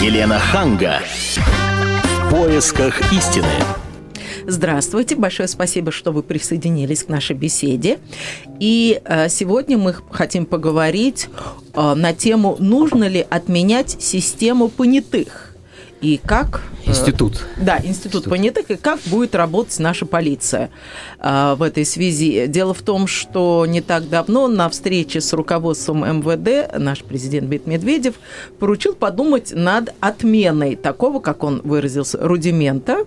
Елена Ханга. В поисках истины. Здравствуйте, большое спасибо, что вы присоединились к нашей беседе. И э, сегодня мы хотим поговорить э, на тему, нужно ли отменять систему понятых и как... Э, институт. Да, институт, институт понятых, и как будет работать наша полиция э, в этой связи. Дело в том, что не так давно на встрече с руководством МВД наш президент Бит Медведев поручил подумать над отменой такого, как он выразился, рудимента,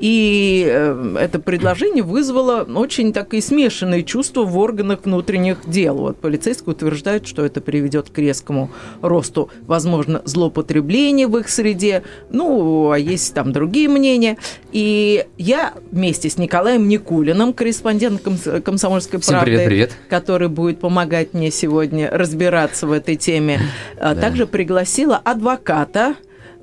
и э, это предложение вызвало очень такие смешанные чувства в органах внутренних дел. Вот полицейские утверждают, что это приведет к резкому росту, возможно, злоупотребления в их среде. Ну, а есть там другие мнения. И я вместе с Николаем Никулиным, корреспондентом «Комсомольской Всем правды», привет, привет. который будет помогать мне сегодня разбираться в этой теме, да. также пригласила адвоката,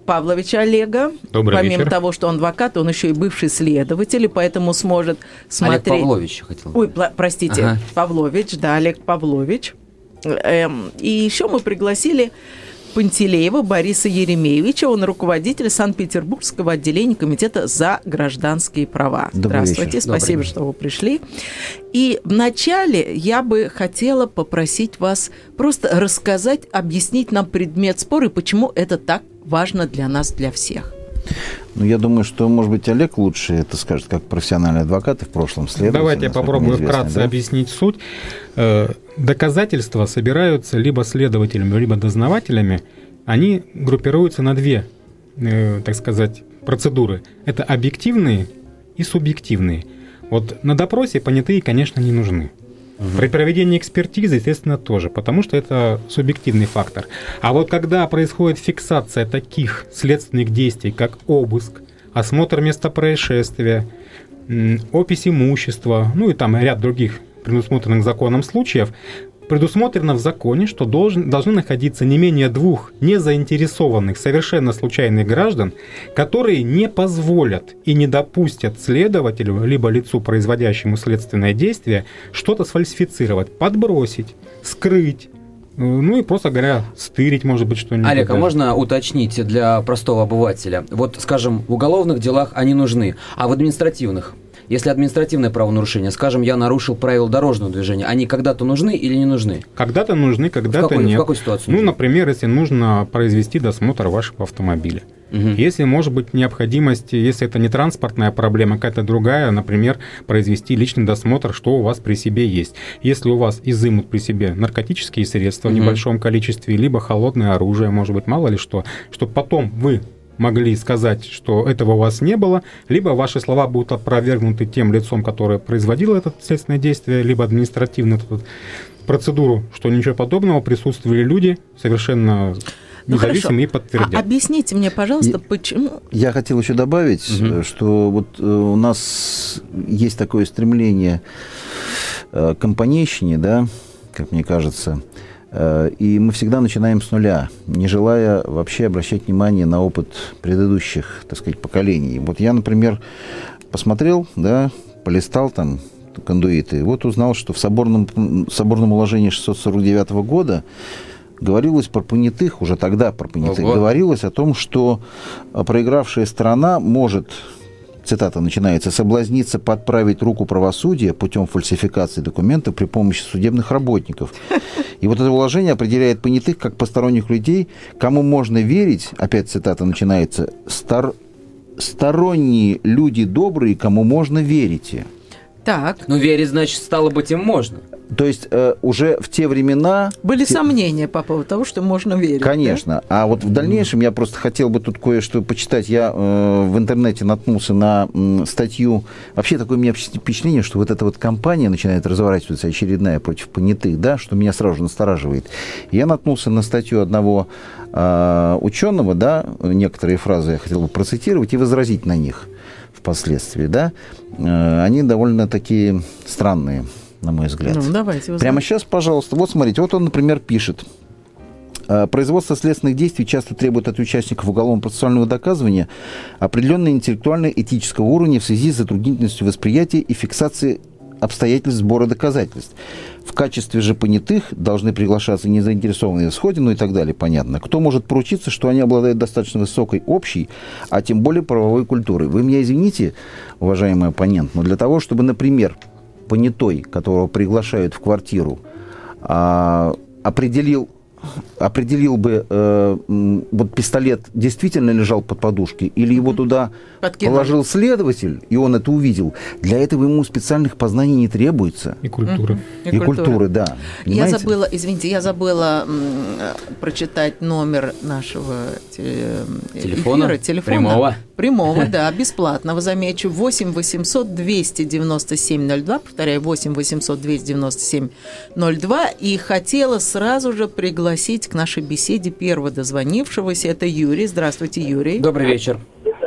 Павловича Олега. Добрый Помимо вечер. того, что он адвокат, он еще и бывший следователь, и поэтому сможет смотреть... Олег Павлович хотел. Ой, простите, ага. Павлович, да, Олег Павлович. Эм, и еще мы пригласили Пантелеева Бориса Еремеевича. Он руководитель Санкт-Петербургского отделения Комитета за гражданские права. Добрый Здравствуйте, вечер. спасибо, Добрый. что вы пришли. И вначале я бы хотела попросить вас просто рассказать, объяснить нам предмет спора и почему это так важно для нас, для всех. Ну, я думаю, что, может быть, Олег лучше это скажет, как профессиональный адвокат и в прошлом следователь. Давайте я попробую вкратце да? объяснить суть. Э, Доказательства собираются либо следователями, либо дознавателями. Они группируются на две, э, так сказать, процедуры. Это объективные и субъективные. Вот на допросе понятые, конечно, не нужны. При проведении экспертизы, естественно, тоже, потому что это субъективный фактор. А вот когда происходит фиксация таких следственных действий, как обыск, осмотр места происшествия, опись имущества, ну и там ряд других предусмотренных законом случаев, предусмотрено в законе, что должен, должны находиться не менее двух незаинтересованных, совершенно случайных граждан, которые не позволят и не допустят следователю, либо лицу, производящему следственное действие, что-то сфальсифицировать, подбросить, скрыть, э, ну и просто говоря, стырить, может быть, что-нибудь. Олег, а можно уточнить для простого обывателя? Вот, скажем, в уголовных делах они нужны, а в административных? Если административное правонарушение, скажем, я нарушил правила дорожного движения, они когда-то нужны или не нужны? Когда-то нужны, когда-то какой- в нет. какой ситуации Ну, нужны? например, если нужно произвести досмотр вашего автомобиля. Мгм. Если может быть необходимость, если это не транспортная проблема, какая-то другая, например, произвести личный досмотр, что у вас при себе есть. Если у вас изымут при себе наркотические средства в Мгм. небольшом количестве, либо холодное оружие, может быть, мало ли что, чтобы потом вы могли сказать, что этого у вас не было, либо ваши слова будут опровергнуты тем лицом, которое производило это следственное действие, либо административно эту процедуру, что ничего подобного, присутствовали люди совершенно Ну, независимые и хорошо. подтвердят. А объясните мне, пожалуйста, И- почему... Я хотел еще добавить, э, что вот э, у нас есть такое стремление э, к компанейщине, да, как мне кажется, э, и мы всегда начинаем с нуля, не желая вообще обращать внимание на опыт предыдущих, так сказать, поколений. Вот я, например, посмотрел, да, полистал там кондуиты, и вот узнал, что в соборном, соборном уложении 649 года говорилось про понятых, уже тогда про понятых, Ого. говорилось о том, что а, проигравшая сторона может, цитата начинается, соблазниться подправить руку правосудия путем фальсификации документов при помощи судебных работников. И вот это уложение определяет понятых как посторонних людей, кому можно верить, опять цитата начинается, стар, сторонние люди добрые, кому можно верите. Так, Ну, верить, значит, стало быть, им можно. То есть э, уже в те времена... были те- сомнения по поводу того, что можно верить. да? Конечно. А вот в дальнейшем я просто хотел бы тут кое-что почитать. Я э, в интернете наткнулся на м, статью. Вообще такое у меня впечатление, что вот эта вот кампания начинает разворачиваться очередная против понятых, да, что меня сразу же настораживает. Я наткнулся на статью одного э, ученого, да, некоторые фразы я хотел бы процитировать и возразить на них впоследствии, да. Э, они довольно такие странные, на мой взгляд. Ну, давайте. вы Прямо сейчас, пожалуйста. Вот смотрите, вот он, например, пишет. «Э, Производство следственных действий часто требует от участников уголовно-процессуального доказывания определенной интеллектуально-этического уровня в связи с затруднительностью восприятия и фиксации обстоятельств сбора доказательств. В качестве же понятых должны приглашаться незаинтересованные в сходе, ну и так далее, понятно. Кто может поручиться, что они обладают достаточно высокой общей, а тем более правовой культурой? Вы меня извините, уважаемый оппонент, но для того, чтобы, например, понятой, которого приглашают в квартиру, а, определил определил бы, э, вот пистолет действительно лежал под подушкой, или его туда Подкинули. положил следователь, и он это увидел, для этого ему специальных познаний не требуется. И культуры. И, и культуры, да. Понимаете? Я забыла, извините, я забыла м, прочитать номер нашего те, телефона, эфира, телефона. Прямого. Прямого, да, бесплатного, замечу. 8 800 297 02, повторяю, 8 800 297 02. И хотела сразу же пригласить к нашей беседе первого дозвонившегося. Это Юрий. Здравствуйте, Юрий. Добрый вечер.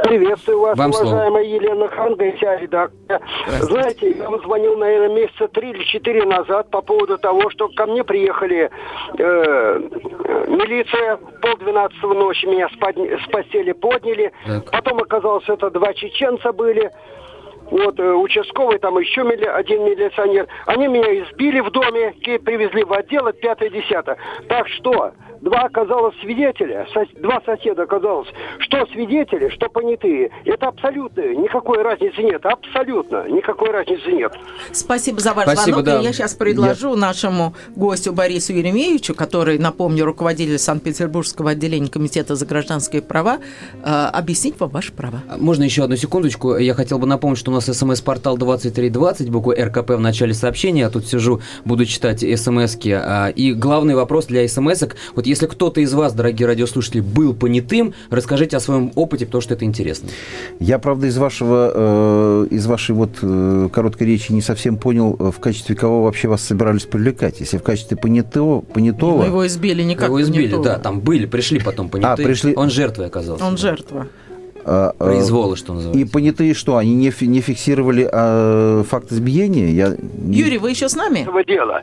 Приветствую вас, Вам уважаемая слово. Елена Ханга и вся редакция. Знаете, я вам звонил, наверное, месяца три или четыре назад по поводу того, что ко мне приехали э, милиция, полдвенадцатого ночи меня с, под... с постели подняли. Так. Потом оказалось, это два чеченца были вот, э, участковый, там еще мили, один милиционер. Они меня избили в доме, привезли в отдел, от 5-10. Так что, два оказалось свидетеля, сос, два соседа оказалось, что свидетели, что понятые. Это абсолютно, никакой разницы нет, абсолютно никакой разницы нет. Спасибо за ваш Спасибо, звонок. Да. Я сейчас предложу Я... нашему гостю Борису Еремеевичу, который, напомню, руководитель Санкт-Петербургского отделения Комитета за гражданские права, э, объяснить вам ваши права. Можно еще одну секундочку? Я хотел бы напомнить, что у нас смс-портал 2320, буква РКП в начале сообщения. Я тут сижу, буду читать смс-ки. А, и главный вопрос для смс-ок. Вот если кто-то из вас, дорогие радиослушатели, был понятым, расскажите о своем опыте, потому что это интересно. Я, правда, из вашего, э, из вашей вот э, короткой речи не совсем понял, э, в качестве кого вообще вас собирались привлекать. Если в качестве понятого... понятого... Его избили никак Его избили, понятого. да, там были, пришли потом понятые. А, пришли... Он жертвой оказался. Он жертва. А, а, Произволы, что называется. И понятые что? Они не, не фиксировали а, факт избиения? Я... Юрий, вы еще с нами? Дела.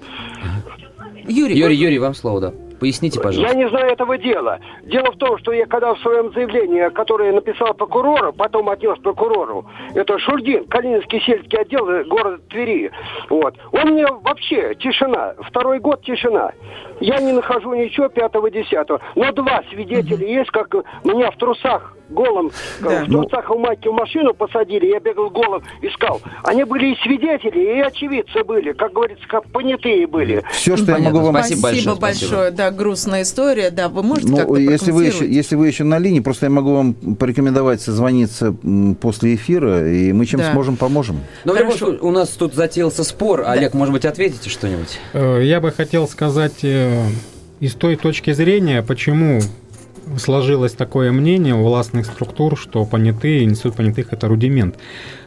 Юрий, Юрий, Юрий, вам слово, да. Поясните, пожалуйста. Я не знаю этого дела. Дело в том, что я когда в своем заявлении, которое написал прокурору, потом отнес прокурору, это Шурдин, Калининский сельский отдел города Твери. Вот. Он мне вообще тишина. Второй год тишина. Я не нахожу ничего пятого-десятого. Но два свидетеля mm-hmm. есть, как меня в трусах голым, да. в трусах у майки в машину посадили, я бегал голым, искал. Они были и свидетели, и очевидцы были, как говорится, как понятые были. Все, что Понятно. я могу вам... Спасибо, спасибо большое. большое. Да, грустная история. Да, вы можете ну, как-то если вы, еще, если вы еще на линии, просто я могу вам порекомендовать созвониться после эфира, и мы чем да. сможем, поможем. Ну, Хорошо. у нас тут затеялся спор. Да. Олег, может быть, ответите что-нибудь? Э, я бы хотел сказать э, из той точки зрения, почему сложилось такое мнение у властных структур, что понятые, институт понятых – это рудимент.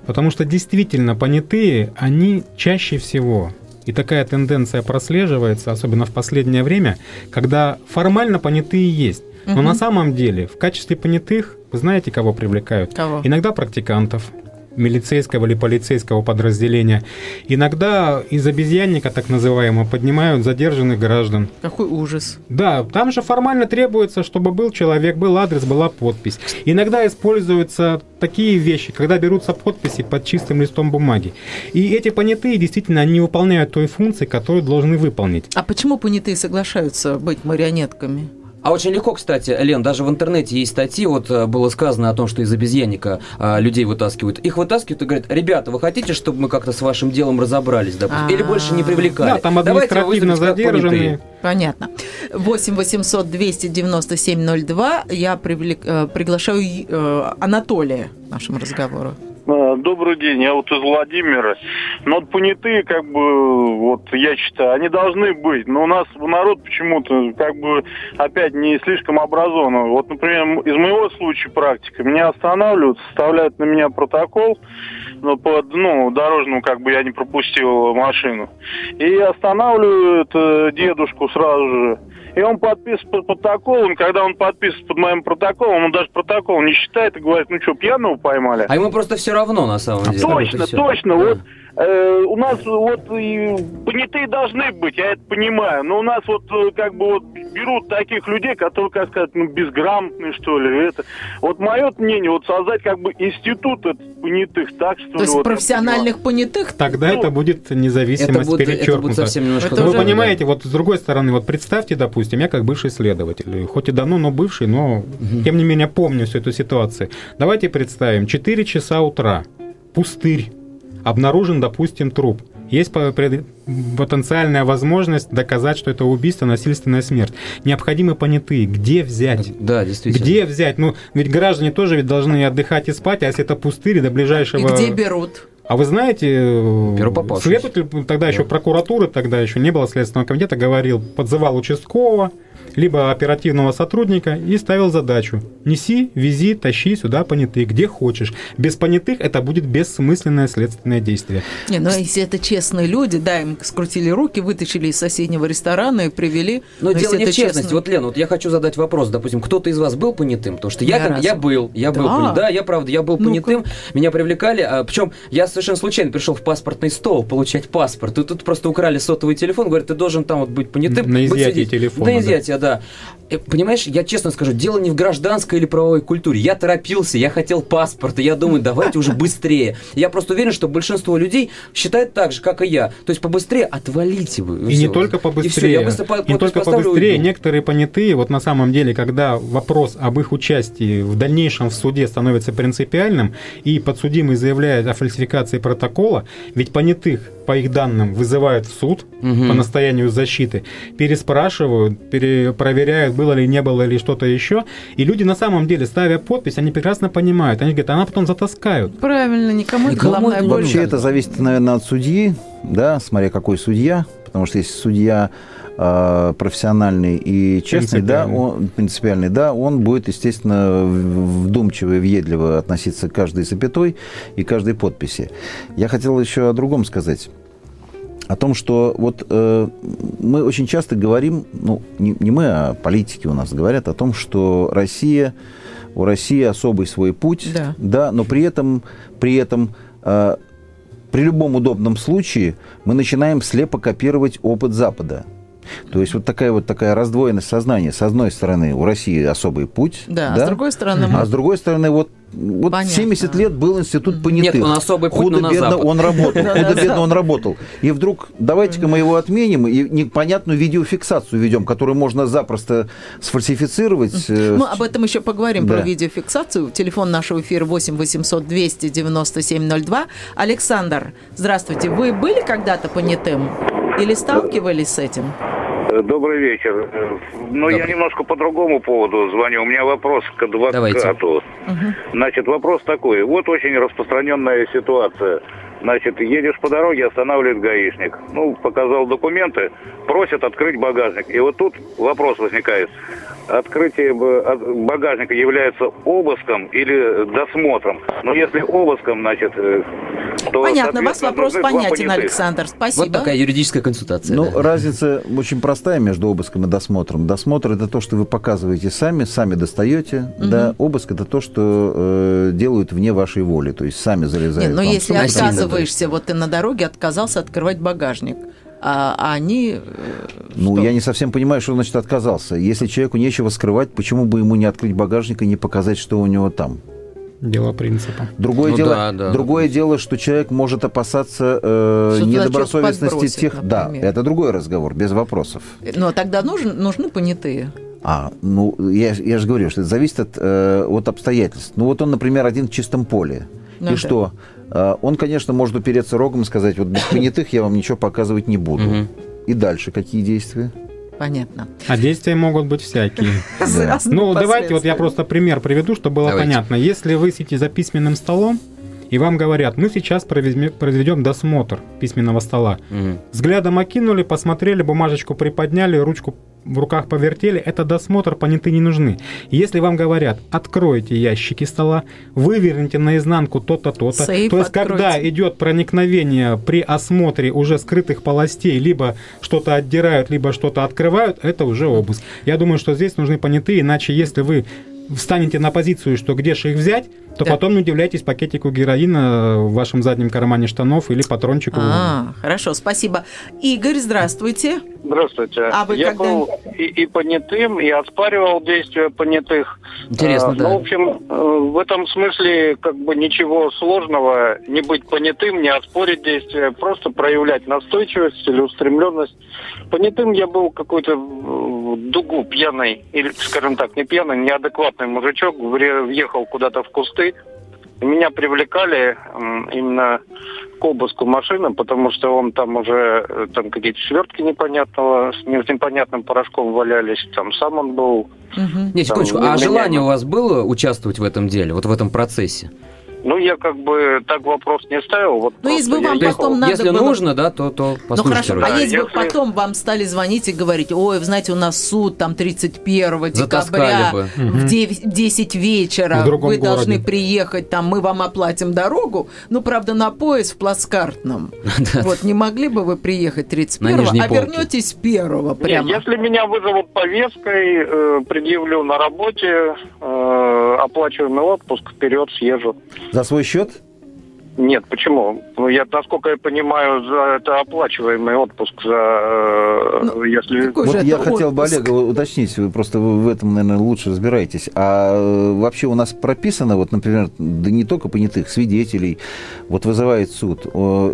Потому что действительно понятые, они чаще всего, и такая тенденция прослеживается, особенно в последнее время, когда формально понятые есть. Но угу. на самом деле в качестве понятых, вы знаете, кого привлекают? Кого? Иногда практикантов, милицейского или полицейского подразделения. Иногда из обезьянника, так называемого, поднимают задержанных граждан. Какой ужас. Да, там же формально требуется, чтобы был человек, был адрес, была подпись. Иногда используются такие вещи, когда берутся подписи под чистым листом бумаги. И эти понятые действительно не выполняют той функции, которую должны выполнить. А почему понятые соглашаются быть марионетками? А очень легко, кстати, Лен, даже в интернете есть статьи, вот э, было сказано о том, что из обезьянника а, людей вытаскивают. Их вытаскивают и говорят, ребята, вы хотите, чтобы мы как-то с вашим делом разобрались, допустим, или больше не привлекали? Да, там административно задержанные. Понятно. 8 800 297 02. Я привлек, э, приглашаю э, Анатолия к нашему разговору. А, добрый день, я вот из Владимира. Ну вот понятые, как бы, вот я считаю, они должны быть, но у нас народ почему-то, как бы, опять не слишком образован. Вот, например, из моего случая практика, меня останавливают, составляют на меня протокол, но под, ну, дорожному, как бы, я не пропустил машину. И останавливают э, дедушку сразу же и он подписывает под протоколом. Когда он подписывает под моим протоколом, он даже протокол не считает и говорит, ну что, пьяного поймали? А ему просто все равно, на самом деле. Точно, точно. Да. Вот э, у нас вот и понятые должны быть, я это понимаю, но у нас вот э, как бы вот берут таких людей, которые, как сказать, ну, безграмотные, что ли, это. Вот мое мнение, вот создать как бы институт этот понятых, так что То ли, есть вот, профессиональных понятых? Тогда Ну, это будет Это независимость будет, это будет перечеркнута. совсем немножко Это Ну, вы уже- понимаете, вот с другой стороны, вот представьте, допустим, я как бывший следователь, хоть и давно, но бывший, но тем не менее помню всю эту ситуацию. Давайте представим, 4 часа утра, пустырь, обнаружен, допустим, труп. Есть потенциальная возможность доказать, что это убийство, насильственная смерть. Необходимы понятые. Где взять? Да, действительно. Где взять? Ну, ведь граждане тоже ведь должны отдыхать и спать, а если это пустырь до И ближайшего... где берут? А вы знаете, э, следователь тогда еще прокуратуры, тогда еще не было Следственного комитета, говорил, подзывал участкового, либо оперативного сотрудника и ставил задачу. Неси, вези, тащи сюда понятых, где хочешь. Без понятых это будет бессмысленное следственное действие. Не, ну если это честные люди, да, им скрутили руки, вытащили из соседнего ресторана и привели. Но дело если не в это честности. честно- Вот, Лен, вот я хочу задать вопрос. Допустим, кто-то из вас был понятым? Потому что я, разу. я был, я был Да. понятым. Да, я правда, я был Ну-ка. понятым. Меня привлекали. А, причем я совершенно случайно пришел в паспортный стол получать паспорт. И тут просто украли сотовый телефон. Говорят, ты должен там вот быть понятым. На изъятие телефона, На да. изъятие, да. Э, Понимаешь, я честно скажу, дело не в гражданской или правовой культуре. Я торопился, я хотел паспорт, и я думаю, давайте уже быстрее. Я просто уверен, что большинство людей считают так же, как и я. То есть побыстрее отвалите вы. И не всё. только И всё, побыстрее, я быстро не только и побыстрее, уйду. некоторые понятые, вот на самом деле, когда вопрос об их участии в дальнейшем в суде становится принципиальным, и подсудимый заявляет о фальсификации протокола, ведь понятых, по их данным, вызывают в суд Мгм. по настоянию защиты, переспрашивают, перепроверяют, было ли, не было ли что-то еще, и люди на самом деле, ставя подпись, они прекрасно понимают, они говорят, она потом затаскают. Правильно, никому Никому головная это боль. Вообще это зависит, наверное, от судьи, да, смотря какой судья, потому что если судья э, профессиональный и честный, да, Принципиальный. он принципиальный, да, он будет, естественно, вдумчиво и въедливо относиться к каждой запятой и каждой подписи. Я хотел еще о другом сказать. О том, что вот э, мы очень часто говорим, ну, не, не мы, а политики у нас говорят о том, что Россия, у России особый свой путь, Да. да, но при этом, при этом э, при любом удобном случае мы начинаем слепо копировать опыт Запада. То есть вот такая вот такая раздвоенность сознания. С одной стороны, у России особый путь, Да, а с другой стороны, мы- а с другой стороны, вот, вот Понятно. 70 лет был институт понятых. Нет, он особый путь, Худо-бедно Запад. он работал. Да, Худо-бедно он работал. И вдруг давайте-ка мы его отменим и непонятную видеофиксацию ведем, которую можно запросто сфальсифицировать. э, Мы об этом еще поговорим, Да. про видеофиксацию. Телефон нашего эфира 8 800 297 02. Александр, здравствуйте. Вы были когда-то понятым? Или сталкивались с этим? Э, Добрый вечер. Э, Ну, я немножко по другому поводу звоню. У меня вопрос к адвокату. Давайте. Значит, вопрос такой. Вот очень распространенная ситуация. Значит, едешь по дороге, останавливает гаишник. Ну, показал документы, просят открыть багажник. И вот тут вопрос возникает. Открытие багажника является обыском или досмотром? Но если обыском, значит, э, то... Понятно, вас вопрос понятен. Александр. Спасибо. Вот такая юридическая консультация. Ну, да. разница очень простая между обыском и досмотром. Досмотр это то, что вы показываете сами, сами достаете. Да, обыск это то, что э, делают вне вашей воли, то есть сами залезают. Нет, но вам в если сумку. Отказываешься, вот ты на дороге отказался открывать багажник, а, а они... э, Ну, что? я не совсем понимаю, что значит отказался. Если человеку нечего скрывать, почему бы ему не открыть багажник и не показать, что у него там? Дело принципа. Другое, Ну дело, да, да. другое дело, что человек может опасаться э, Что недобросовестности тех. Да, например. это другой разговор, без вопросов. Но тогда нужен, нужны понятые. А, ну, я, я же говорю, что это зависит от, э, от обстоятельств. Ну, вот он, например, один в чистом поле. Ну и да. что? Э, он, конечно, может упереться рогом и сказать, вот без понятых я вам ничего показывать не буду. И дальше какие действия? Понятно. А действия могут быть всякие. Ну, давайте вот я просто пример приведу, чтобы было понятно. Если вы сидите за письменным столом, и вам говорят, мы сейчас проведем, произведем досмотр письменного стола. Мгм. Взглядом окинули, посмотрели, бумажечку приподняли, ручку в руках повертели. Это досмотр, понятые не нужны. Если вам говорят, откройте ящики стола, выверните наизнанку то-то, то-то. Сейф То есть, когда откройте. идет проникновение при осмотре уже скрытых полостей, либо что-то отдирают, либо что-то открывают, это уже обыск. Я думаю, что здесь нужны понятые, иначе если вы встанете на позицию, что где же их взять, то Да. потом не удивляйтесь пакетику героина в вашем заднем кармане штанов или патрончику. А, хорошо, спасибо. Игорь, здравствуйте. Здравствуйте. А вы Я когда- был и, и понятым, и оспаривал действия понятых. Интересно, А, да. Ну, в общем, э, в этом смысле как бы ничего сложного не быть понятым, не оспорить действия, просто проявлять настойчивость, целеустремленность. Понятым я был какой-то в дугу пьяный, или, скажем так, не пьяный, неадекватный мужичок, въехал куда-то в кусты. Меня привлекали именно к обыску машины, потому что он там уже, э, там какие-то свертки непонятного, с непонятным порошком валялись, там сам он был. Мгм. Не, секундочку, Там, а меня- желание у вас было участвовать в этом деле, вот в этом процессе? Ну, я как бы так вопрос не ставил. Вот Ну, если бы вам я потом надо Если было- нужно, да, то, то Ну послушайте. хорошо, вроде. а если бы потом вам стали звонить и говорить, ой, вы знаете, у нас суд там 31 Затаскали декабря бы. в 9 10 вечера, вы городе. должны приехать, там мы вам оплатим дорогу, ну, правда, на поезд в плацкартном. Да. Вот, не могли бы вы приехать 31 нижней а вернетесь 1 Не, прямо? если меня вызовут повесткой, э, предъявлю на работе, э, оплачиваемый отпуск, вперед съезжу. За свой счет? Нет, почему? Ну, я, насколько я понимаю, за это оплачиваемый отпуск за э, Ну, если. какой Вот же я это хотел бы отпуск? Олега уточнить, вы просто вы в этом, наверное, лучше разбираетесь. А э, вообще у нас прописано, вот, например, да не только понятых, свидетелей, вот вызывает суд,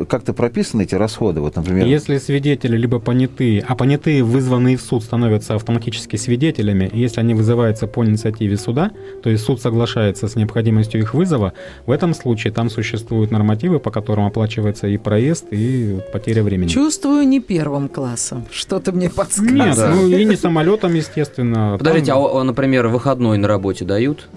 как-то прописаны эти расходы, вот, например. Если свидетели либо понятые, а понятые, вызванные в суд, становятся автоматически свидетелями, и если они вызываются по инициативе суда, то есть суд соглашается с необходимостью их вызова, в этом случае там существуют нормативы, по которым оплачивается и проезд, и потеря времени. Чувствую не первым классом. Что-то мне Нет, подсказывает. ну и не самолетом, естественно. Подождите, Там- а, например, выходной на работе дают?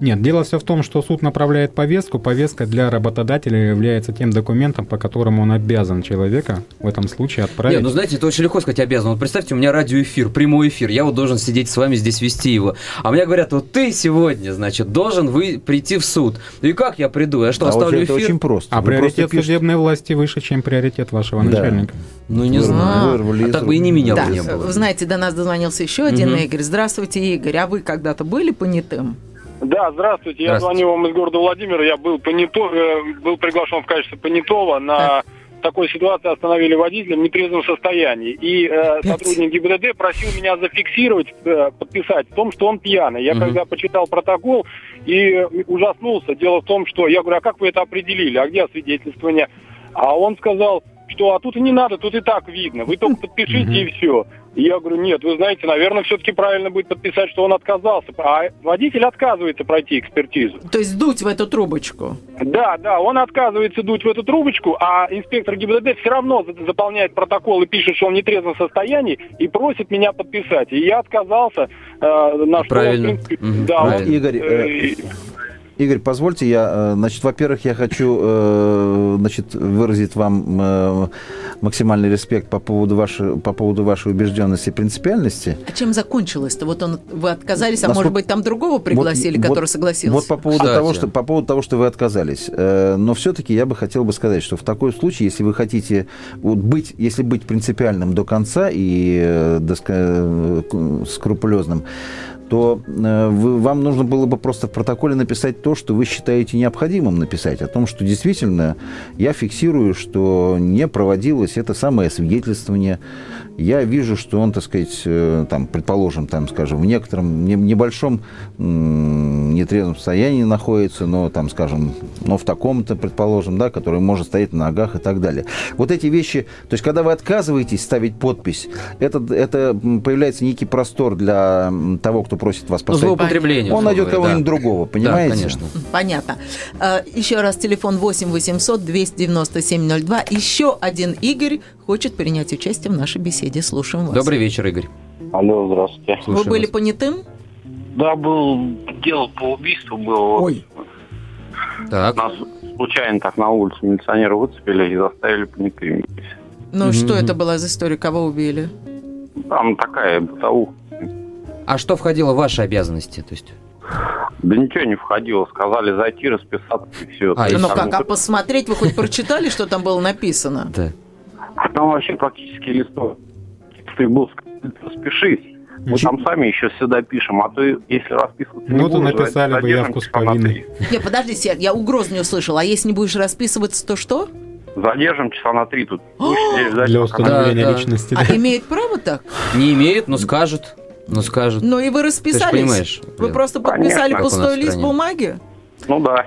Нет, дело все в том, что суд направляет повестку. Повестка для работодателя является тем документом, по которому он обязан человека в этом случае отправить. Нет, ну знаете, это очень легко сказать обязан. Вот представьте, у меня радиоэфир, прямой эфир, я вот должен сидеть с вами здесь вести его. А мне говорят, вот ты сегодня, значит, должен вы прийти в суд. И как я приду? Я что, а вот оставлю это эфир? очень просто. а Вы просто приоритет пишете- судебной власти выше, чем приоритет вашего Да. начальника. Ну не знаю. вырвали А так бы и не меня Да, бы не было. вы знаете, до нас дозвонился еще один Мгм. Игорь. Здравствуйте, Игорь. А вы когда-то были понятым? Да, здравствуйте. Я Здравствуйте. звоню вам из города Владимира. Я был, понято- э, был приглашен в качестве понятого. На такой ситуации остановили водителя в нетрезвом состоянии. И э, сотрудник ГИБДД просил меня зафиксировать, э, подписать в том, что он пьяный. Я Мгм. когда почитал протокол и ужаснулся. Дело в том, что я говорю, а как вы это определили? А где освидетельствование? А он сказал, что а тут и не надо, тут и так видно. Вы только подпишите и все. И я говорю, нет, вы знаете, наверное, все-таки правильно будет подписать, что он отказался. А водитель отказывается пройти экспертизу. То есть дуть в эту трубочку? Да, да, он отказывается дуть в эту трубочку, а инспектор ГИБДД все равно за- заполняет протокол и пишет, что он в нетрезвом состоянии, и просит меня подписать. И я отказался, э, на что, Правильно. в принципе, Мгм, да, он, правильно. Игорь, э, э, Игорь, позвольте, я, э, значит, во-первых, я хочу, э, значит, выразить вам э, максимальный респект по поводу вашей, по поводу вашей убежденности и принципиальности. А чем закончилось-то? Вот он, вы отказались, а Насколько- может быть, там другого пригласили, Вот- который вот- согласился? Вот по поводу, Кстати. того, что, по поводу того, что вы отказались. Но все-таки я бы хотел бы сказать, что в такой случае, если вы хотите вот быть, если быть принципиальным до конца и э, скрупулезным, то э, вы- вам нужно было бы просто в протоколе написать то, что вы считаете необходимым написать, о том, что действительно я фиксирую, что не проводилось это самое свидетельствование. Я вижу, что он, так сказать, э, там, предположим, там, скажем, в некотором не- небольшом нетрезвом состоянии находится, но, там, скажем, но в таком-то, предположим, да, который может стоять на ногах и так далее. Вот эти вещи, то есть, когда вы отказываетесь ставить подпись, это, это появляется некий простор для того, кто просит вас Ну, поставить. злоупотребление. Он найдет кого-нибудь да. другого, понимаете? Да, конечно. Понятно. А, Еще раз телефон 8 800 297 02. Еще один Игорь хочет принять участие в нашей беседе. Слушаем вас. Добрый вечер, Игорь. Алло, здравствуйте. Вы Слушаем были вас. понятым? Да, был дело по убийству было. Ой. Так. Нас случайно так на улице милиционеры выцепили и заставили понятыми. Ну Мгм. что это была за история? Кого убили? Там такая бытовуха. А что входило в ваши обязанности? То есть, Да ничего не входило. Сказали зайти, расписаться и все. А, ну как, а посмотреть вы хоть прочитали, что там было написано? да. А там вообще практически листок. Ты был распишись. Мы там сами еще сюда пишем, а то если расписываться не Ну, то будешь, написали бы явку с повинной. Не, подожди, Сер, я угроз не услышал. А если не будешь расписываться, то что? Задержим часа на три тут. Для установления Да, да. личности. А имеет право так? Не имеет, но скажет. Но скажет. Ну и вы расписались. понимаешь, Вы Лен. просто Конечно. подписали нас пустой лист бумаги? Ну да.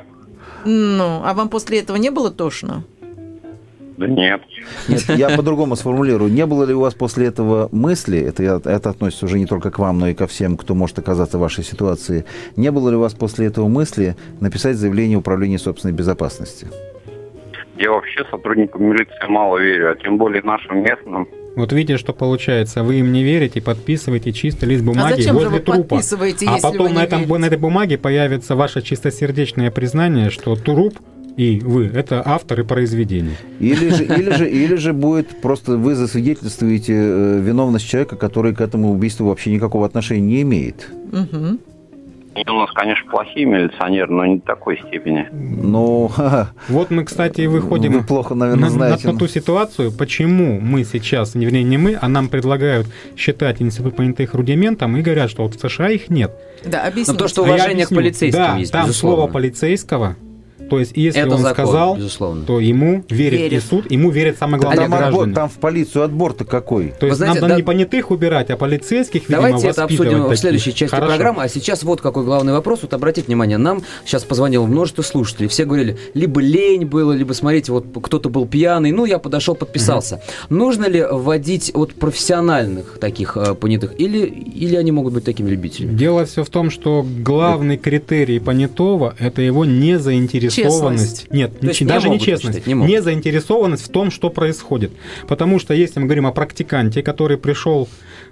Ну, а вам после этого не было тошно? Да нет. Нет, я по-другому сформулирую. Не было ли у вас после этого мысли, это, это относится уже не только к вам, но и ко всем, кто может оказаться в вашей ситуации, не было ли у вас после этого мысли написать заявление Управления собственной безопасности? Я вообще сотрудникам милиции мало верю, а тем более нашим местным. Вот видите, что получается. Вы им не верите, подписываете чистый лист бумаги А зачем же возле вы трупа. подписываете, а если потом вы не на, этом, верите? на этой бумаге появится ваше чистосердечное признание, что труп и вы – это авторы произведения. Или же, или же, или же будет просто вы засвидетельствуете э, виновность человека, который к этому убийству вообще никакого отношения не имеет. И у нас, конечно, плохие милиционеры, но не такой степени. Ха-ха, Вот мы, кстати, и выходим вы плохо, наверное, на, на- знаете. на ту ситуацию, почему мы сейчас, не, вернее, не мы, а нам предлагают считать институт понятых рудиментом и говорят, что вот в США их нет. Да, объясните. Но то, что А уважение к объясню. полицейским да, есть, там безусловно. слово полицейского, то есть если Это он закон, сказал, безусловно. то ему верит, и Верит. суд, ему верят самое главное там, отбор- граждане. там в полицию отбор-то какой? То есть знаете, нам надо да- не понятых убирать, а полицейских, видимо, Давайте это обсудим в таких. следующей части Хорошо. программы. А сейчас вот какой главный вопрос. Вот обратите внимание, нам сейчас позвонило множество слушателей. Все говорили, либо лень было, либо, смотрите, вот кто-то был пьяный. Ну, я подошел, подписался. Нужно ли вводить от профессиональных таких э, понятых? Или, или они могут быть такими любителями? Дело все в том, что главный критерий понятого – это его незаинтересованность. Честность. Нет, То есть не- не даже не могут честность, посчитать, не могут. незаинтересованность в том, что происходит. Потому что если мы говорим о практиканте, который пришел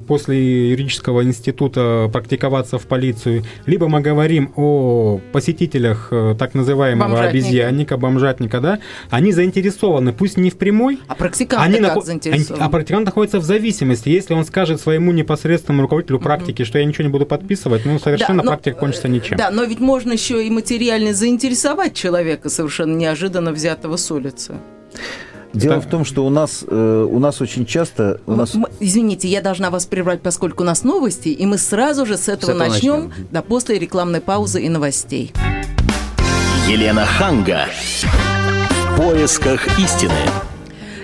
после юридического института практиковаться в полицию, либо мы говорим о посетителях э, так называемого Бомжатника. обезьянника, бомжатника, да, они заинтересованы, пусть не в прямой, А практиканты они как заинтересованы? А практикант находится в зависимости. Если он скажет своему непосредственному руководителю практики, что я ничего не буду подписывать, ну, совершенно Да, но, практика кончится ничем. Да, но ведь можно еще и материально заинтересовать человека, совершенно неожиданно взятого с улицы. Дело Да. в том, что у нас, э, у нас очень часто... У нас... Извините, я должна вас прервать, поскольку у нас новости, и мы сразу же с этого, этого начнем, начнем. да, после рекламной паузы и новостей. Елена Ханга. В поисках истины.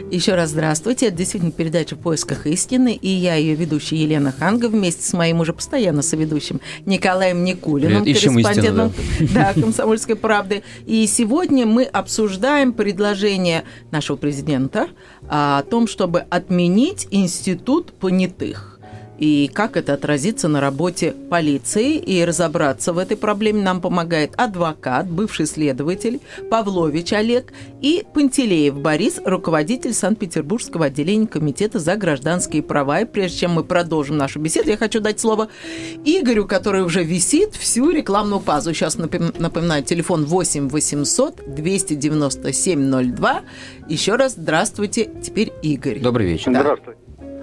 Еще раз здравствуйте. Это действительно передача «В поисках истины», и я, ее ведущая Елена Ханга, вместе с моим уже постоянно соведущим Николаем Никулиным, Привет, корреспондентом да, «Комсомольской правды». И сегодня мы обсуждаем предложение нашего президента о том, чтобы отменить институт понятых. И как это отразится на работе полиции. И разобраться в этой проблеме нам помогает адвокат, бывший следователь Павлович Олег и Пантелеев Борис, руководитель Санкт-Петербургского отделения Комитета за гражданские права. И прежде чем мы продолжим нашу беседу, я хочу дать слово Игорю, который уже висит всю рекламную пазу. Сейчас напом- напоминаю, телефон 8 800 297 02. Еще раз здравствуйте, теперь Игорь. Добрый вечер. Да. Здравствуйте.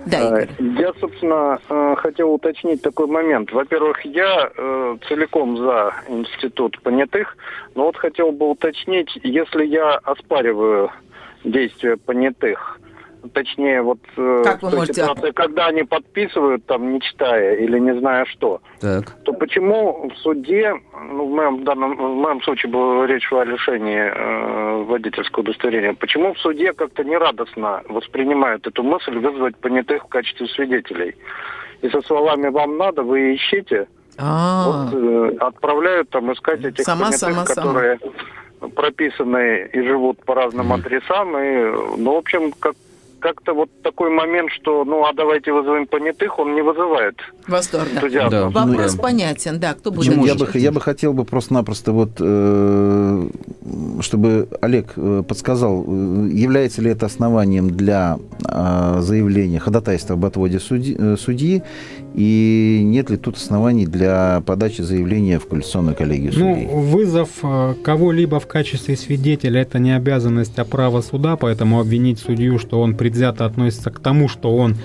Да, Игорь. Э, Я, собственно, э, хотел уточнить такой момент. Во-первых, я э, целиком за институт понятых, но вот хотел бы уточнить, если я оспариваю действия понятых, точнее, вот э, Как вы в той можете- ситуации, когда они подписывают, там, не читая или не зная что, Так. то почему в суде, ну, в моем, данном, в моем случае была речь о лишении э, водительского удостоверения, почему в суде как-то нерадостно воспринимают эту мысль вызвать понятых в качестве свидетелей? И со словами «вам надо, вы ищите», А, вот, э, отправляют там искать этих Сама, понятых, сама, сама. которые прописаны и живут по разным адресам. И, ну, в общем, как как-то вот такой момент, что ну а давайте вызовем понятых, он не вызывает восторга. Да. Вопрос Ну, понятен, да, кто будет Почему я, бы, я бы хотел бы просто-напросто вот, э, чтобы Олег э, подсказал, э, является ли это основанием для э, заявления ходатайства об отводе судьи, судьи, и нет ли тут оснований для подачи заявления в коалиционную коллегию судей? Ну, вызов кого-либо в качестве свидетеля – это не обязанность, а право суда, поэтому обвинить судью, что он предвзято относится к тому, что он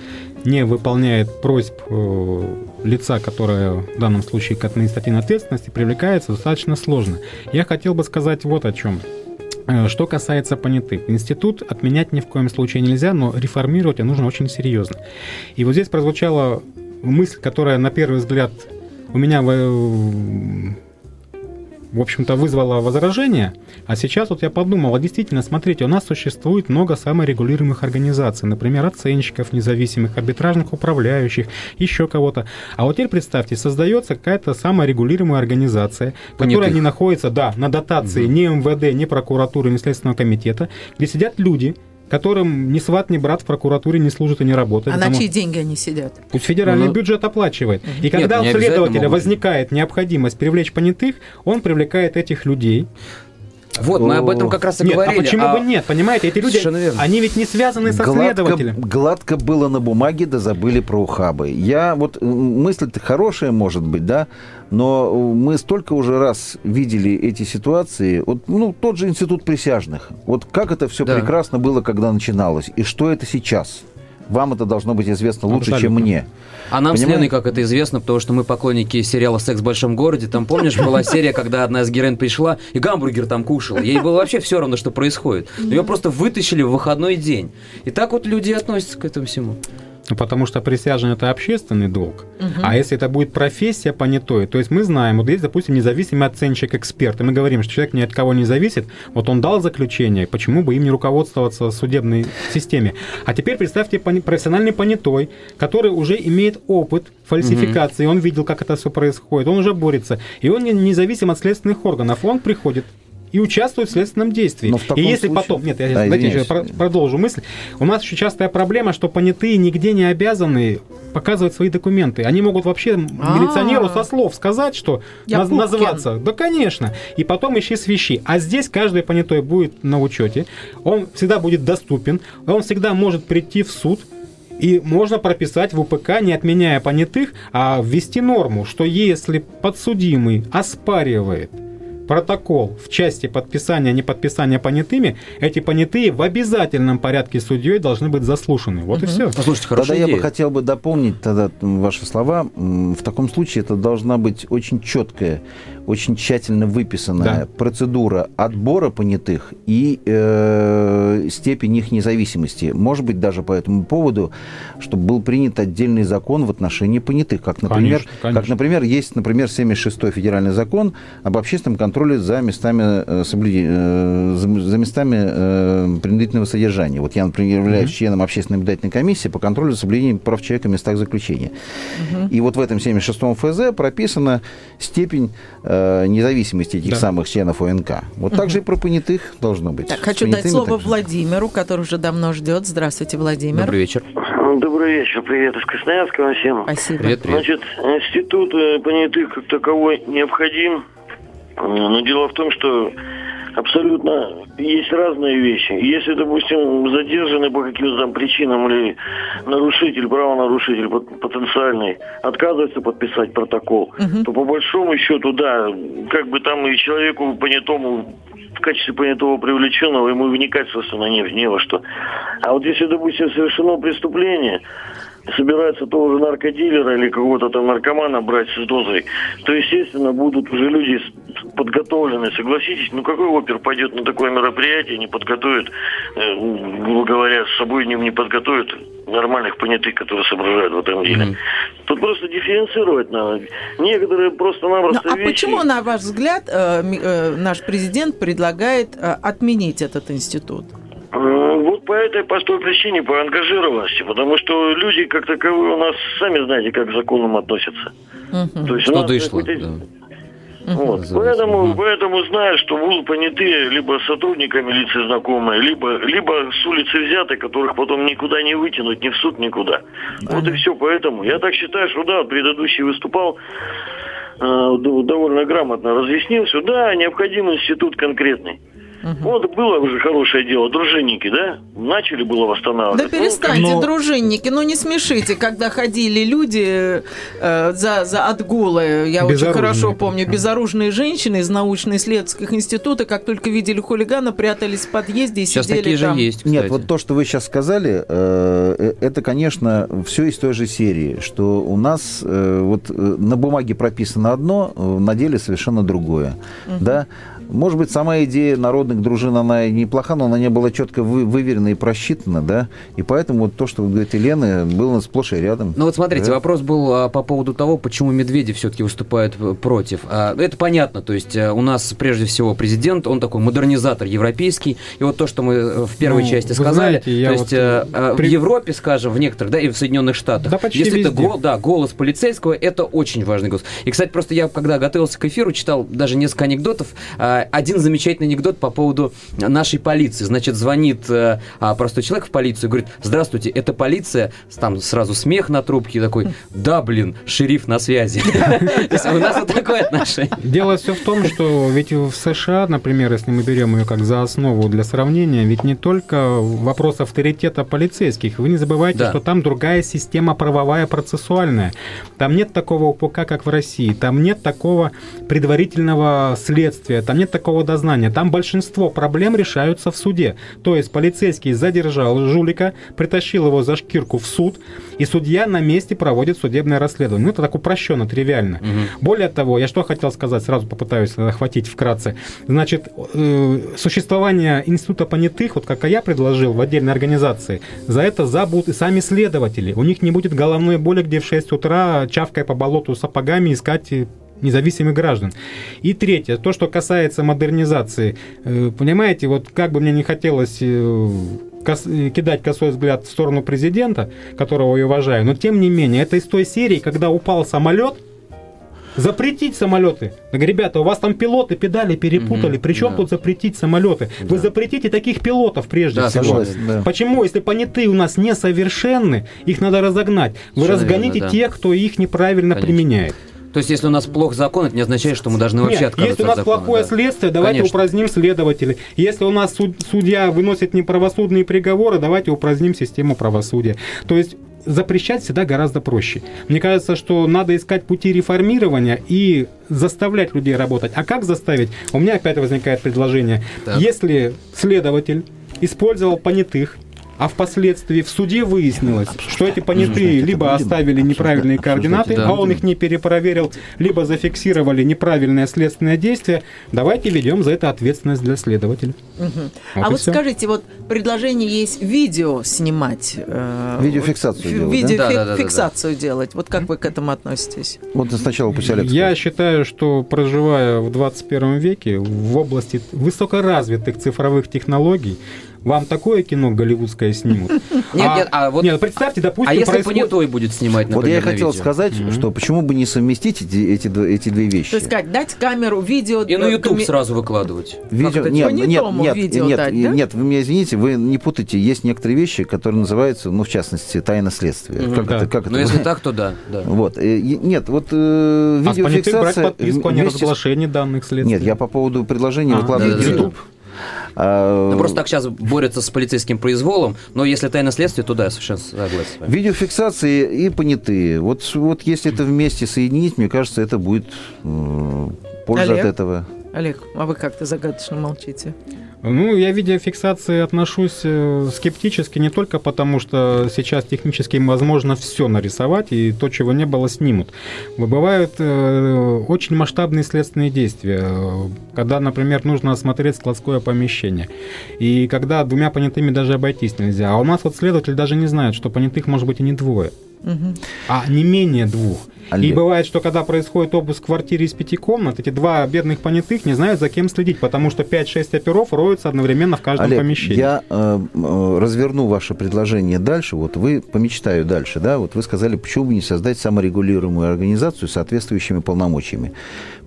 не выполняет просьб э, лица, которое в данном случае к административной ответственности привлекается, достаточно сложно. Я хотел бы сказать вот о чем. Э, Что касается понятых, институт отменять ни в коем случае нельзя, но реформировать нужно очень серьезно. И вот здесь прозвучало мысль, которая на первый взгляд у меня в, общем-то, вызвала возражение, а сейчас вот я подумал, а действительно, смотрите, у нас существует много саморегулируемых организаций, например, оценщиков независимых, арбитражных управляющих, еще кого-то. А вот теперь представьте, создается какая-то саморегулируемая организация, Понятых. которая не находится, да, на дотации Мгм. ни МВД, ни прокуратуры, ни Следственного комитета, где сидят люди, которым ни сват, ни брат в прокуратуре не служат и не работают. А на чьи деньги они сидят? Пусть федеральный Ну, бюджет оплачивает. И Нет, когда не у следователя могут. возникает необходимость привлечь понятых, он привлекает этих людей. Вот, мы об этом как раз и Нет, говорили. а почему бы нет? Понимаете, эти люди, они ведь не связаны со Гладко, следователем. гладко было на бумаге, да забыли про ухабы. Я вот мысль-то хорошая, может быть, да, но э, мы столько уже раз видели эти ситуации. Вот, ну, тот же институт присяжных. Вот как это все Да. прекрасно было, когда начиналось, и что это сейчас? Вам это должно быть известно лучше, чем Абсолютно. мне. А нам с Понимаете? Леной, как это известно, потому что мы поклонники сериала «Секс в большом городе». Там, помнишь, была серия, когда одна из героинь пришла и гамбургер там кушала. Ей было вообще все равно, что происходит. Ее просто вытащили в выходной день. И так вот люди относятся к этому всему. Ну, потому что присяжный это общественный долг. А если это будет профессия понятой, то есть мы знаем, вот есть, допустим, независимый оценщик-эксперт, и мы говорим, что человек ни от кого не зависит, вот он дал заключение, почему бы им не руководствоваться в судебной системе. А теперь представьте профессиональный понятой, который уже имеет опыт фальсификации, он видел, как это все происходит, он уже борется, и он не- независим от следственных органов, он приходит и участвует в следственном действии. Но в таком и если случае- потом... Нет, я Да, дайте про- продолжу мысль. У нас еще частая проблема, что понятые нигде не обязаны показывать свои документы. Они могут вообще милиционеру со слов сказать, что Я наз- называться. Да, конечно. И потом ищи свищи. А здесь каждый понятой будет на учете. Он всегда будет доступен. Он всегда может прийти в суд. И можно прописать в УПК, не отменяя понятых, а ввести норму, что если подсудимый оспаривает протокол в части подписания, не подписания понятыми, эти понятые в обязательном порядке судьей должны быть заслушаны. Вот и все. Послушайте, Тогда хорошая я бы идея. хотел бы дополнить тогда ваши слова. В таком случае это должна быть очень четкая, очень тщательно выписанная Да. процедура отбора понятых и э, степень их независимости. Может быть, даже по этому поводу, чтобы был принят отдельный закон в отношении понятых. Как, например, Конечно, конечно. как, например есть, например, 76-й федеральный закон об общественном контроле за местами, э, соблюде- э, за, местами э, принудительного содержания. Вот я, например, являюсь членом общественной наблюдательной комиссии по контролю за соблюдением прав человека в местах заключения. И вот в этом 76-м ФЗ прописана степень э, независимости этих Да. самых членов ОНК. Вот так же и про понятых должно быть. Так, хочу дать слово. Владимиру, который уже давно ждет. Здравствуйте, Владимир. Добрый вечер. Добрый вечер, привет из Красноярска вам всем. Спасибо. Привет, привет. Значит, институт э, понятых как таковой необходим, Э, но дело в том, что абсолютно есть разные вещи. Если, допустим, задержанный по каким-то там причинам или нарушитель, правонарушитель пот- потенциальный, отказывается подписать протокол, то по большому счету, да, как бы там и человеку понятому в качестве понятого привлеченного ему вникать, собственно, не, не во что. А вот если, допустим, совершено преступление, собирается того же наркодилера или какого-то там наркомана брать с дозой, то, естественно, будут уже люди подготовлены. Согласитесь, ну какой опер пойдет на такое мероприятие, не подготовит, э, грубо говоря, с собой не, не подготовит нормальных понятых, которые соображают в этом деле. Мгм. Тут просто дифференцировать надо. Некоторые Ну, просто-напросто а вещи... почему, на ваш взгляд, э, э, наш президент предлагает э, отменить этот институт? По этой простой причине, по ангажированности, потому что люди как таковые у нас, сами знаете, как к законам относятся. Мгм. То есть у Что нас дышло. да. Вот. Называется. Поэтому, Мгм. поэтому знаю, что будут понятые либо сотрудниками милиции знакомые, либо, либо с улицы взяты, которых потом никуда не вытянуть, ни в суд, никуда. Вот и все. Поэтому я так считаю, что да, предыдущий выступал э, довольно грамотно разъяснил, что да, необходим институт конкретный. Вот было уже хорошее дело, дружинники, да? Начали было восстанавливать. Да Ну, перестаньте, но- дружинники, ну не смешите, когда ходили люди э, за, за отгулы, я очень хорошо помню, безоружные женщины из научно-исследовательских института, как только видели хулигана, прятались в подъезде и Сейчас сидели такие же там. есть, кстати. Нет, вот то, что вы сейчас сказали, э, э, это, конечно, все из той же серии, что у нас э, вот э, на бумаге прописано одно, э, на деле совершенно другое, да. Может быть, сама идея народных дружин, она и неплоха, но она не была четко вы, выверена и просчитана, да, и поэтому вот то, что говорит Елена, было сплошь и рядом. Ну вот смотрите, Да. вопрос был а, по поводу того, почему Медведев все-таки выступает э, против. А, это понятно, то есть э, у нас прежде всего президент, он такой модернизатор европейский, и вот то, что мы э, в первой Ну, части сказали, знаете, то вот, есть э, э, при- в Европе, скажем, в некоторых, да, и в Соединенных Штатах, Да почти если это везде. гол- да, голос полицейского, это очень важный голос. И, кстати, просто я, когда готовился к эфиру, читал даже несколько анекдотов. А, Один замечательный анекдот по поводу нашей полиции. Значит, звонит э, а, простой человек в полицию и говорит, здравствуйте, это полиция? Там сразу смех на трубке такой, да, блин, шериф на связи. То есть у нас вот такое отношение. Дело все в том, что ведь в США, например, если мы берем ее как за основу для сравнения, ведь не только вопрос авторитета полицейских. Вы не забывайте, Да. что там другая система правовая процессуальная. Там нет такого УПК, как в России. Там нет такого предварительного следствия. Там нет такого дознания. Там большинство проблем решаются в суде. То есть полицейский задержал жулика, притащил его за шкирку в суд, и судья на месте проводит судебное расследование. Ну, это так упрощенно, тривиально. Более того, я что хотел сказать, сразу попытаюсь охватить вкратце. Значит, э, существование института понятых, вот как я предложил в отдельной организации, за это забудут и сами следователи. У них не будет головной боли, где в 6 утра, чавкая по болоту сапогами, искать независимых граждан. И третье, то, что касается модернизации. Э, Понимаете, вот как бы мне не хотелось э, кос- э, кидать косой взгляд в сторону президента, которого я уважаю, но тем не менее, это из той серии, когда упал самолет, Запретить самолеты. Ребята, у вас там пилоты педали перепутали. Мгм, Причем да. тут запретить самолеты? Вы Да. запретите таких пилотов прежде Да, всего. Согласен, да. Почему, если понятые у нас несовершенны, их надо разогнать? Вы Совершенно разгоните верно, да. тех, кто их неправильно Конечно. применяет. То есть, если у нас плох закон, это не означает, что мы должны вообще Нет, отказываться если у нас от закона. плохое да. следствие, давайте Конечно. упраздним следователей. Если у нас суд- судья выносит неправосудные приговоры, давайте упраздним систему правосудия. То есть запрещать всегда гораздо проще. Мне кажется, что надо искать пути реформирования и заставлять людей работать. А как заставить? У меня опять возникает предложение. Так. Если следователь использовал понятых, а впоследствии в суде выяснилось, что эти понятые либо оставили неправильные координаты, да. а он их не перепроверил, либо зафиксировали неправильное следственное действие, давайте ведем за это ответственность для следователя. Вот а вот всё. скажите, вот предложение есть видео снимать. э, Видеофиксацию фи- делать, да? Видеофиксацию Да-да-да-да-да. делать. Вот как вы к этому относитесь? Вот сначала пусть Олег Я считаю, что проживая в 21 веке в области высокоразвитых цифровых технологий, вам такое кино голливудское снимут. Нет, нет, а вот- Нет, представьте, допустим, А если понятой будет снимать, Вот я хотел видео? сказать, что почему бы не совместить эти, эти, дв- эти две вещи. То есть, сказать, дать камеру, видео... И на э, YouTube сразу выкладывать. Видео, Как нет, нет, нет, видео нет, дать, да? нет, вы меня извините, вы не путайте, есть некоторые вещи, которые называются, ну, в частности, тайна следствия. Как Да. это, как Но это? если так, то да. да. Вот, э, нет, вот э, А с понятых брать видеофиксация... подписку о с- неразглашении данных следствий. Нет, я по поводу предложения А, выкладывать. YouTube. Ну, просто так сейчас борются с полицейским произволом, но если тайна следствия, то да, я совершенно согласен. Видеофиксации и понятые. Вот, вот если это вместе соединить, мне кажется, это будет э, польза Олег? от этого. Олег, а вы как-то загадочно молчите. Ну, я видеофиксации отношусь э, скептически не только потому, что сейчас технически возможно все нарисовать, и то, чего не было, снимут. Бывают э, очень масштабные следственные действия, э, когда, например, нужно осмотреть складское помещение, и когда двумя понятыми даже обойтись нельзя. А у нас вот следователь даже не знает, что понятых может быть и не двое, Мгм. а не менее двух. И Олег. бывает, что когда происходит обыск в квартире из пяти комнат, эти два бедных понятых не знают, за кем следить, потому что 5-6 оперов роются одновременно в каждом Олег, помещении. я э, э, разверну ваше предложение дальше. Вот вы помечтаю дальше, да? Вот вы сказали, почему бы не создать саморегулируемую организацию с соответствующими полномочиями.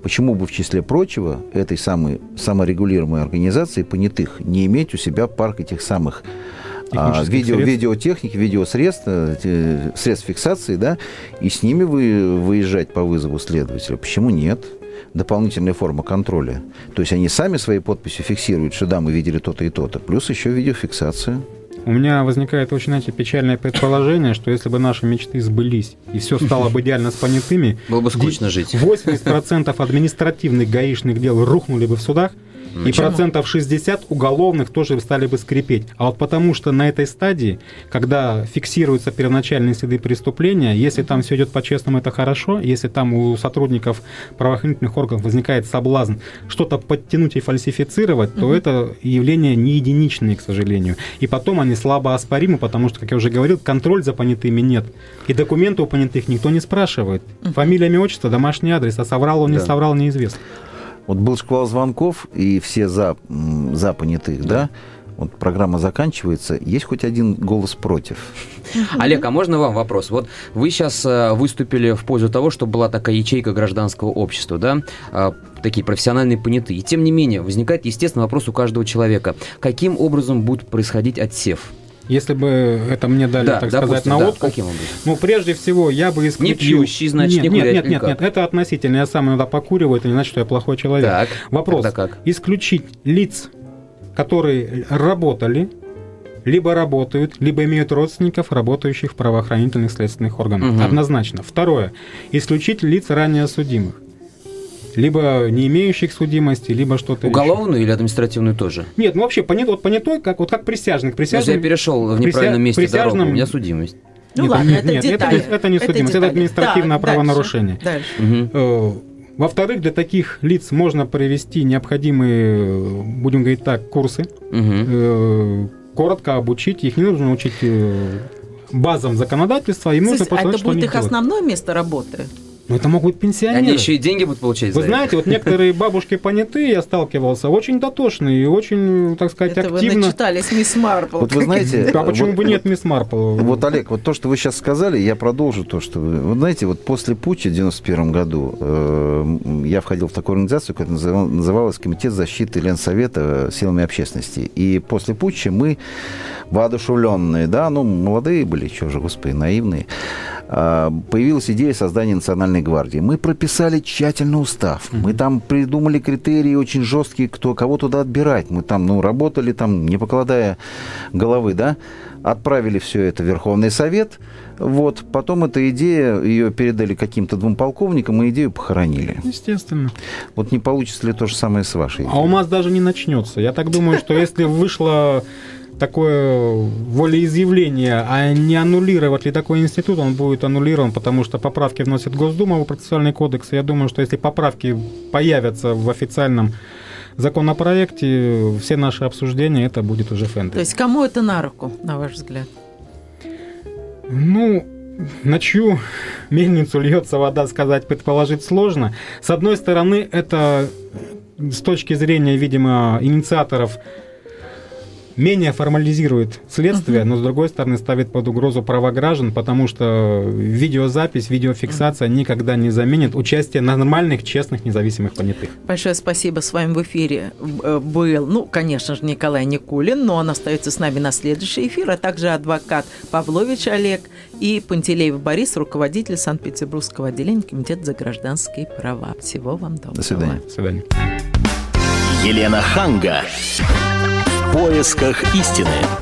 Почему бы в числе прочего этой самой саморегулируемой организации понятых не иметь у себя парк этих самых а, Технических видео, средств. видеотехники, видеосредств, э, средств фиксации, да, и с ними вы выезжать по вызову следователя. Почему нет? Дополнительная форма контроля. То есть они сами своей подписью фиксируют, что да, мы видели то-то и то-то. Плюс еще видеофиксация. У меня возникает очень, знаете, печальное предположение, что если бы наши мечты сбылись, и все стало бы идеально с понятыми, Было бы скучно жить. 80% административных гаишных дел рухнули бы в судах, И Почему? процентов 60 уголовных тоже стали бы скрипеть. А вот потому что на этой стадии, когда фиксируются первоначальные следы преступления, если там все идет по-честному, это хорошо. Если там у сотрудников правоохранительных органов возникает соблазн что-то подтянуть и фальсифицировать, то Мгм. это явление не единичное, к сожалению. И потом они слабо оспоримы, потому что, как я уже говорил, контроль за понятыми нет. И документы у понятых никто не спрашивает. Фамилия, имя, отчество, домашний адрес, а соврал он, не Да. соврал, неизвестно. Вот был шквал звонков, и все за, за понятых, да. Вот программа заканчивается, есть хоть один голос против. Олег, а можно вам вопрос? Вот вы сейчас выступили в пользу того, что была такая ячейка гражданского общества, да, а, такие профессиональные понятые. И тем не менее, возникает, естественно, вопрос у каждого человека. Каким образом будет происходить отсев? Если бы это мне дали, Да, так допустим, сказать, на да. откуп, Каким образом? ну, прежде всего, я бы исключил... пьющий, значит, нет, не нет, нет, нет, нет, это относительно. Я сам иногда покуриваю, это не значит, что я плохой человек. Так, Вопрос. как? Исключить лиц, которые работали, либо работают, либо имеют родственников, работающих в правоохранительных следственных органах. Мгм. Однозначно. Второе. Исключить лиц ранее судимых. Либо не имеющих судимости, либо что-то еще. Уголовную или административную тоже? Нет, ну вообще понят, вот понятой, как, вот как присяжных. То есть я Присяжных перешел в неправильном месте присяжным- дорогу, у меня судимость. Ну Нет, ладно, нет, это нет, детали. это, это не Это судимость, это детали. административное Так, правонарушение. Дальше. Э, Во-вторых, для таких лиц можно провести необходимые, будем говорить так, курсы, э, коротко обучить. Их не нужно учить э, базам законодательства, им нужно Слушайте, а это будет их делают. основное место работы? Ну, это могут быть пенсионеры. Они еще и деньги будут получать за Вы это. знаете, вот некоторые бабушки понятые, я сталкивался, очень дотошные и очень, так сказать, Это вы активно. начитались мисс Марпл. Вот вы знаете... А почему вот- бы нет, мисс Марпл? Вот, Олег, вот то, что вы сейчас сказали, я продолжу то, что вы... Вот знаете, вот после путча в 91 году э, я входил в такую организацию, которая называл- называлась Комитет защиты Ленсовета силами общественности. И после путча мы, воодушевленные, да, ну, молодые были, что же, господи, наивные, а, появилась идея создания Национальной гвардии. Мы прописали тщательно устав. Мы там придумали критерии очень жесткие, кто, кого туда отбирать. Мы там, ну, работали там, не покладая головы, да, отправили все это в Верховный Совет. Вот, потом эта идея, ее передали каким-то двум полковникам, и идею похоронили. Естественно. Вот не получится ли то же самое с вашей А у нас даже не начнется. Я так думаю, что если вышло такое волеизъявление, а не аннулировать ли такой институт, он будет аннулирован, потому что поправки вносит Госдума в процессуальный кодекс. Я думаю, что если поправки появятся в официальном законопроекте, все наши обсуждения, это будет уже То фэнтези. есть кому это на руку, на ваш взгляд? Ну, на чью мельницу льется вода, сказать, предположить сложно. С одной стороны, это с точки зрения, видимо, инициаторов менее формализирует следствие, но с другой стороны ставит под угрозу права граждан, потому что видеозапись, видеофиксация никогда не заменит участие нормальных, честных, независимых понятых. Большое спасибо. С вами в эфире э, был, ну, конечно же, Николай Никулин, но он остается с нами на следующий эфир, а также адвокат Павлович Олег и Пантелеев Борис, руководитель Санкт-Петербургского отделения Комитета за гражданские права. Всего вам доброго. До свидания. До свидания. Елена Ханга. Поисках истины.